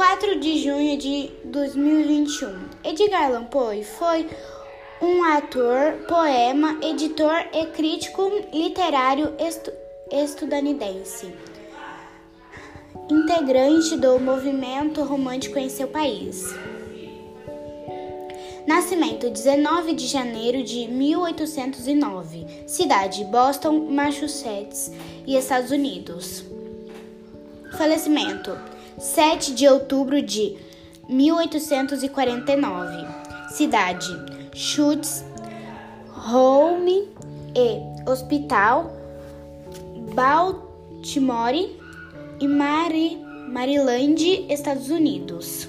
4 de junho de 2021. Edgar Allan Poe foi um ator, poema, editor e crítico literário estu estadunidense, integrante do movimento romântico em seu país. Nascimento 19 de janeiro de 1809, cidade Boston, Massachusetts e Estados Unidos. Falecimento 7 de outubro de 1849, cidade Schutz, Home e Hospital Baltimore e Mary, Maryland, Estados Unidos.